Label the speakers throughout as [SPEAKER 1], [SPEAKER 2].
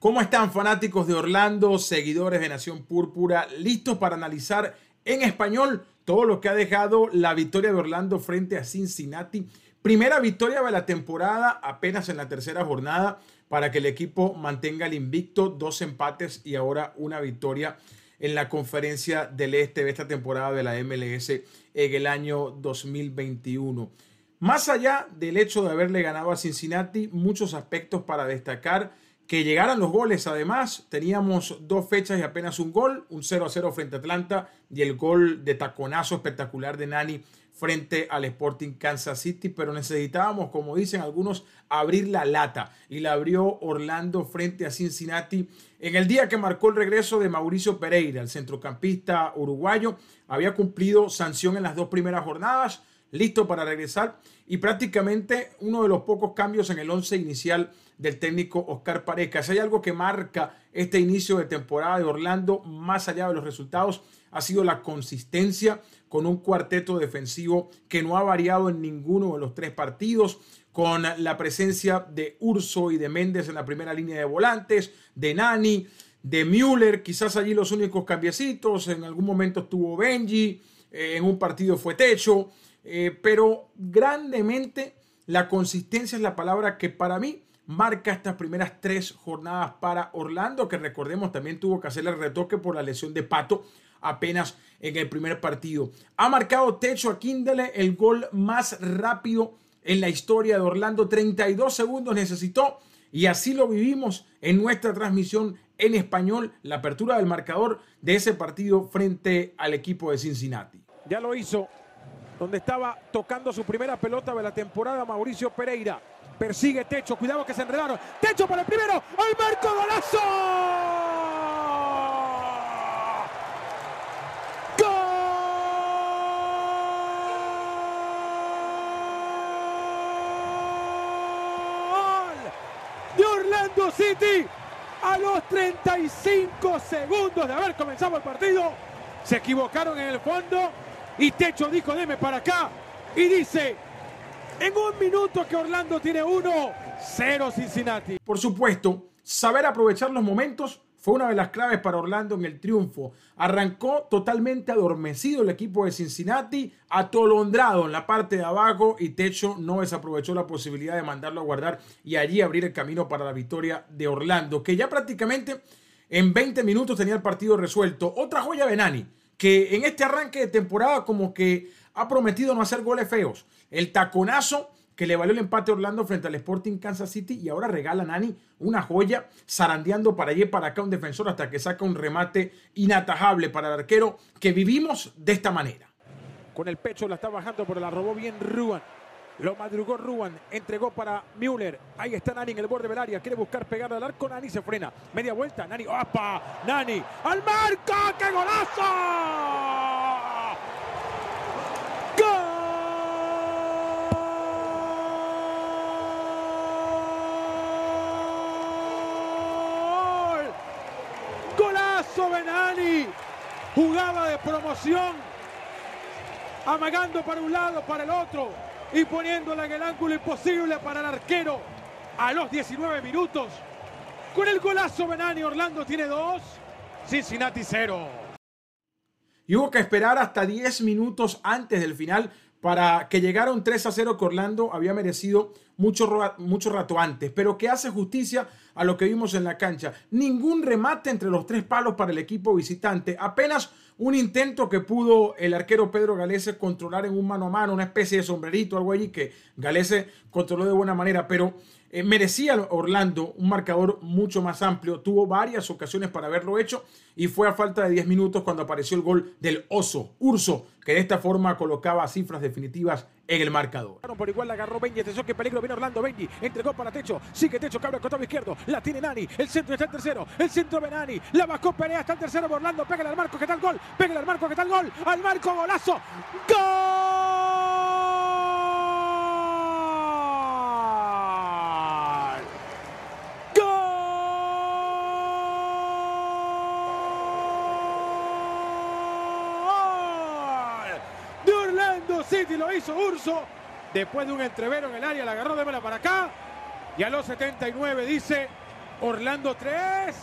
[SPEAKER 1] ¿Cómo están fanáticos de Orlando, seguidores de Nación Púrpura, listos para analizar en español todo lo que ha dejado la victoria de Orlando frente a Cincinnati? Primera victoria de la temporada, apenas en la tercera jornada, para que el equipo mantenga el invicto, dos empates y ahora una victoria en la conferencia del este de esta temporada de la MLS en el año 2021. Más allá del hecho de haberle ganado a Cincinnati, muchos aspectos para destacar que llegaran los goles. Además, teníamos dos fechas y apenas un gol, un 0 a 0 frente a Atlanta y el gol de taconazo espectacular de Nani frente al Sporting Kansas City, pero necesitábamos, como dicen algunos, abrir la lata y la abrió Orlando frente a Cincinnati en el día que marcó el regreso de Mauricio Pereira, el centrocampista uruguayo, había cumplido sanción en las dos primeras jornadas, listo para regresar y prácticamente uno de los pocos cambios en el once inicial del técnico Oscar Pareca. Si hay algo que marca este inicio de temporada de Orlando, más allá de los resultados, ha sido la consistencia con un cuarteto defensivo que no ha variado en ninguno de los tres partidos, con la presencia de Urso y de Méndez en la primera línea de volantes, de Nani, de Müller, quizás allí los únicos cambiecitos, en algún momento estuvo Benji, eh, en un partido fue Techo, eh, pero grandemente la consistencia es la palabra que para mí marca estas primeras tres jornadas para Orlando, que recordemos también tuvo que hacer el retoque por la lesión de Pato apenas en el primer partido. Ha marcado techo a Kindle el gol más rápido en la historia de Orlando. 32 segundos necesitó y así lo vivimos en nuestra transmisión en español, la apertura del marcador de ese partido frente al equipo de Cincinnati.
[SPEAKER 2] Ya lo hizo, donde estaba tocando su primera pelota de la temporada Mauricio Pereira. Persigue Techo, cuidado que se enredaron. Techo para el primero, al marco golazo. de Orlando City a los 35 segundos de haber comenzado el partido. Se equivocaron en el fondo y Techo dijo, deme para acá. Y dice, en un minuto que Orlando tiene uno, cero Cincinnati.
[SPEAKER 1] Por supuesto, saber aprovechar los momentos fue una de las claves para Orlando en el triunfo. Arrancó totalmente adormecido el equipo de Cincinnati, atolondrado en la parte de abajo y Techo no desaprovechó la posibilidad de mandarlo a guardar y allí abrir el camino para la victoria de Orlando, que ya prácticamente en 20 minutos tenía el partido resuelto. Otra joya de Nani, que en este arranque de temporada como que ha prometido no hacer goles feos. El taconazo que le valió el empate a Orlando frente al Sporting Kansas City y ahora regala Nani una joya zarandeando para allí para acá un defensor hasta que saca un remate inatajable para el arquero que vivimos de esta manera.
[SPEAKER 2] Con el pecho la está bajando, pero la robó bien Ruan. Lo madrugó Ruan, entregó para Müller. Ahí está Nani en el borde del área. Quiere buscar pegar al arco. Nani se frena. Media vuelta. Nani. ¡Opa! Nani. ¡Al marco! ¡Qué golazo! Benani. Jugaba de promoción. Amagando para un lado, para el otro. Y poniéndola en el ángulo imposible para el arquero. A los 19 minutos. Con el golazo Benani, Orlando tiene dos. Cincinnati cero.
[SPEAKER 1] Y hubo que esperar hasta 10 minutos antes del final para que llegara un 3 a 0 que Orlando había merecido mucho, mucho rato antes, pero que hace justicia a lo que vimos en la cancha. Ningún remate entre los tres palos para el equipo visitante, apenas un intento que pudo el arquero Pedro Galese controlar en un mano a mano, una especie de sombrerito, algo allí que Galese controló de buena manera, pero eh, merecía Orlando un marcador mucho más amplio. Tuvo varias ocasiones para haberlo hecho y fue a falta de 10 minutos cuando apareció el gol del Oso, Urso, que de esta forma colocaba cifras definitivas en el marcador.
[SPEAKER 2] Por igual la agarró Benji, atención que peligro viene Orlando Benji, entregó para Techo, sigue Techo, cabre costado izquierdo, la tiene Nani, el centro está en tercero, el centro de Nani, la bajó Perea, está en tercero Orlando, pégale al marco, ¿qué tal gol? Pégale al marco, ¿qué tal gol? Al marco, golazo, ¡Gol! City lo hizo Urso. Después de un entrevero en el área, la agarró, démela para acá. Y a los 79 dice, Orlando 3,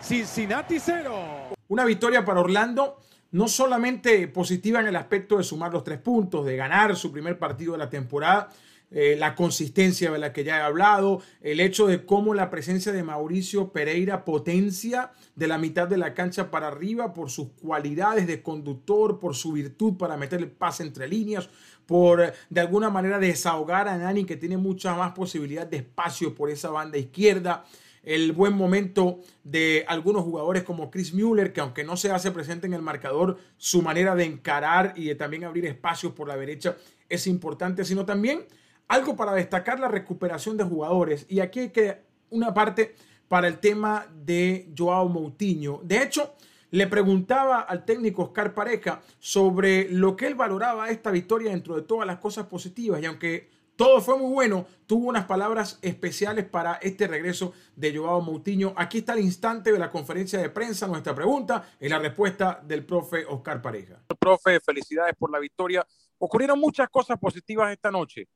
[SPEAKER 2] Cincinnati 0.
[SPEAKER 1] Una victoria para Orlando no solamente positiva en el aspecto de sumar los tres puntos, de ganar su primer partido de la temporada, eh, la consistencia de la que ya he hablado, el hecho de cómo la presencia de Mauricio Pereira potencia de la mitad de la cancha para arriba por sus cualidades de conductor, por su virtud para meter el pase entre líneas, por de alguna manera desahogar a Nani que tiene mucha más posibilidad de espacio por esa banda izquierda el buen momento de algunos jugadores como Chris Mueller, que aunque no se hace presente en el marcador, su manera de encarar y de también abrir espacios por la derecha es importante, sino también algo para destacar la recuperación de jugadores. Y aquí hay que una parte para el tema de Joao Moutinho. De hecho, le preguntaba al técnico Oscar Pareja sobre lo que él valoraba esta victoria dentro de todas las cosas positivas. Y aunque todo fue muy bueno. Tuvo unas palabras especiales para este regreso de Joao Moutinho. Aquí está el instante de la conferencia de prensa. Nuestra pregunta y la respuesta del profe Oscar Pareja.
[SPEAKER 3] Profe, felicidades por la victoria. Ocurrieron muchas cosas positivas esta noche.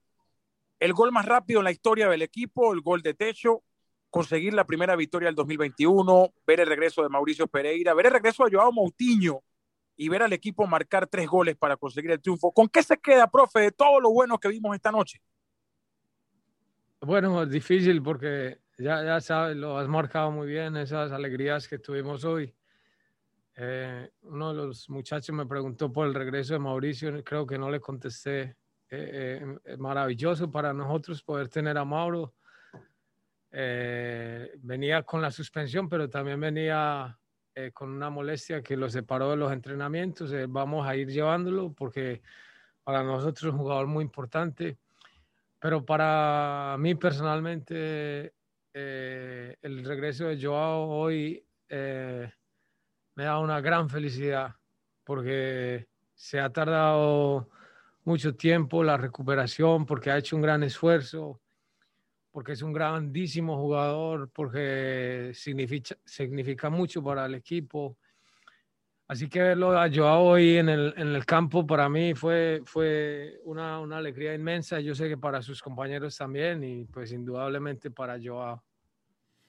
[SPEAKER 3] El gol más rápido en la historia del equipo, el gol de techo, conseguir la primera victoria del 2021, ver el regreso de Mauricio Pereira, ver el regreso de Joao Moutinho y ver al equipo marcar tres goles para conseguir el triunfo. ¿Con qué se queda, profe, de todo lo bueno que vimos esta noche?
[SPEAKER 4] Bueno, difícil porque ya, ya sabes, lo has marcado muy bien, esas alegrías que tuvimos hoy. Eh, uno de los muchachos me preguntó por el regreso de Mauricio, creo que no le contesté. Eh, eh, maravilloso para nosotros poder tener a Mauro. venía con la suspensión, pero también venía con una molestia que lo separó de los entrenamientos. vamos a ir llevándolo porque para nosotros es un jugador muy importante. Pero para mí personalmente, eh, el regreso de Joao hoy eh, me da una gran felicidad porque se ha tardado mucho tiempo la recuperación, porque ha hecho un gran esfuerzo, porque es un grandísimo jugador, porque significa, significa mucho para el equipo Así que verlo a Joao hoy en el, en el campo para mí fue, fue una, una, alegría inmensa. Yo sé que para sus compañeros también y pues indudablemente para Joao.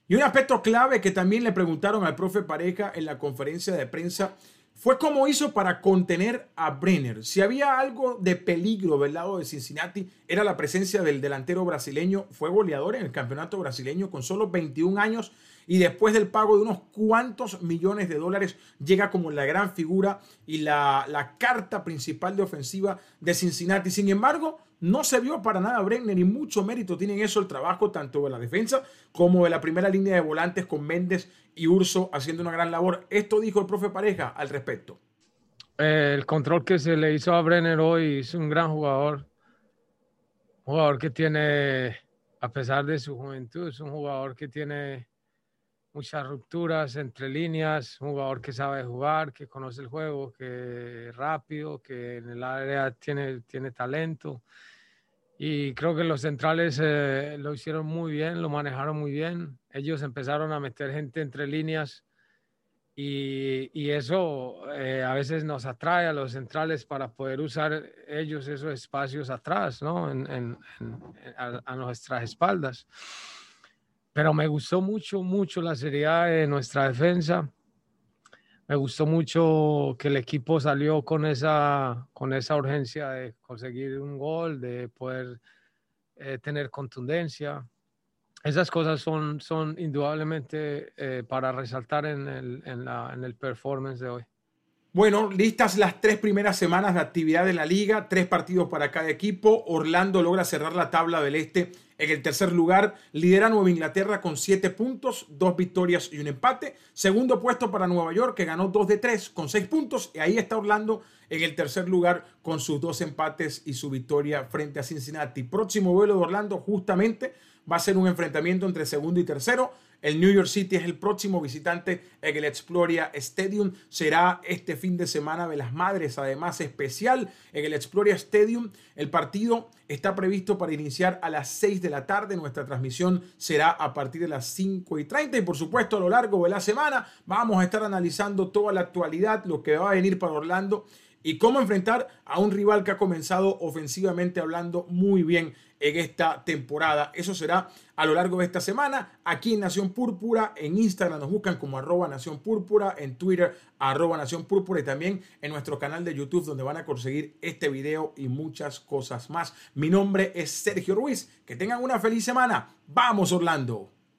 [SPEAKER 1] Y un aspecto clave que también le preguntaron al profe Pareja en la conferencia de prensa fue cómo hizo para contener a Brenner. Si había algo de peligro del lado de Cincinnati, era la presencia del delantero brasileño. Fue goleador en el campeonato brasileño con solo 21 años y después del pago de unos cuantos millones de dólares llega como la gran figura y la, la carta principal de ofensiva de Cincinnati. Sin embargo, no se vio para nada Brenner y mucho mérito tiene eso el trabajo tanto de la defensa como de la primera línea de volantes con Méndez y Urso haciendo una gran labor. Esto dijo el profe Pareja al respecto.
[SPEAKER 4] El control que se le hizo a Brenner hoy es un gran jugador. Jugador que tiene, a pesar de su juventud, es un jugador que tiene muchas rupturas entre líneas, un jugador que sabe jugar, que conoce el juego, que es rápido, que en el área tiene, tiene talento. Y creo que los centrales eh, lo hicieron muy bien, lo manejaron muy bien. Ellos empezaron a meter gente entre líneas y, y eso eh, a veces nos atrae a los centrales para poder usar ellos esos espacios atrás, ¿no? En, en, a, a nuestras espaldas pero me gustó mucho, mucho la seriedad de nuestra defensa. Me gustó mucho que el equipo salió con esa, con esa urgencia de conseguir un gol, de poder eh, tener contundencia. Esas cosas son, son indudablemente eh, para resaltar en el, en, la, en el performance de hoy.
[SPEAKER 1] Bueno, listas las tres primeras semanas de actividad de la liga, tres partidos para cada equipo. Orlando logra cerrar la tabla del este en el tercer lugar. Lidera Nueva Inglaterra con siete puntos, dos victorias y un empate. Segundo puesto para Nueva York, que ganó dos de tres con seis puntos. Y ahí está Orlando en el tercer lugar con sus dos empates y su victoria frente a Cincinnati. Próximo vuelo de Orlando justamente va a ser un enfrentamiento entre segundo y tercero. El New York City es el próximo visitante en el Exploria Stadium. Será este fin de semana de las madres, además especial en el Exploria Stadium. El partido está previsto para iniciar a las 6 de la tarde. Nuestra transmisión será a partir de las 5 y 30. Y por supuesto, a lo largo de la semana vamos a estar analizando toda la actualidad, lo que va a venir para Orlando y cómo enfrentar a un rival que ha comenzado ofensivamente hablando muy bien en esta temporada. Eso será a lo largo de esta semana aquí en Nación Púrpura. En Instagram nos buscan como arroba Nación Púrpura, en Twitter arroba Nación Púrpura y también en nuestro canal de YouTube donde van a conseguir este video y muchas cosas más. Mi nombre es Sergio Ruiz. Que tengan una feliz semana. Vamos Orlando.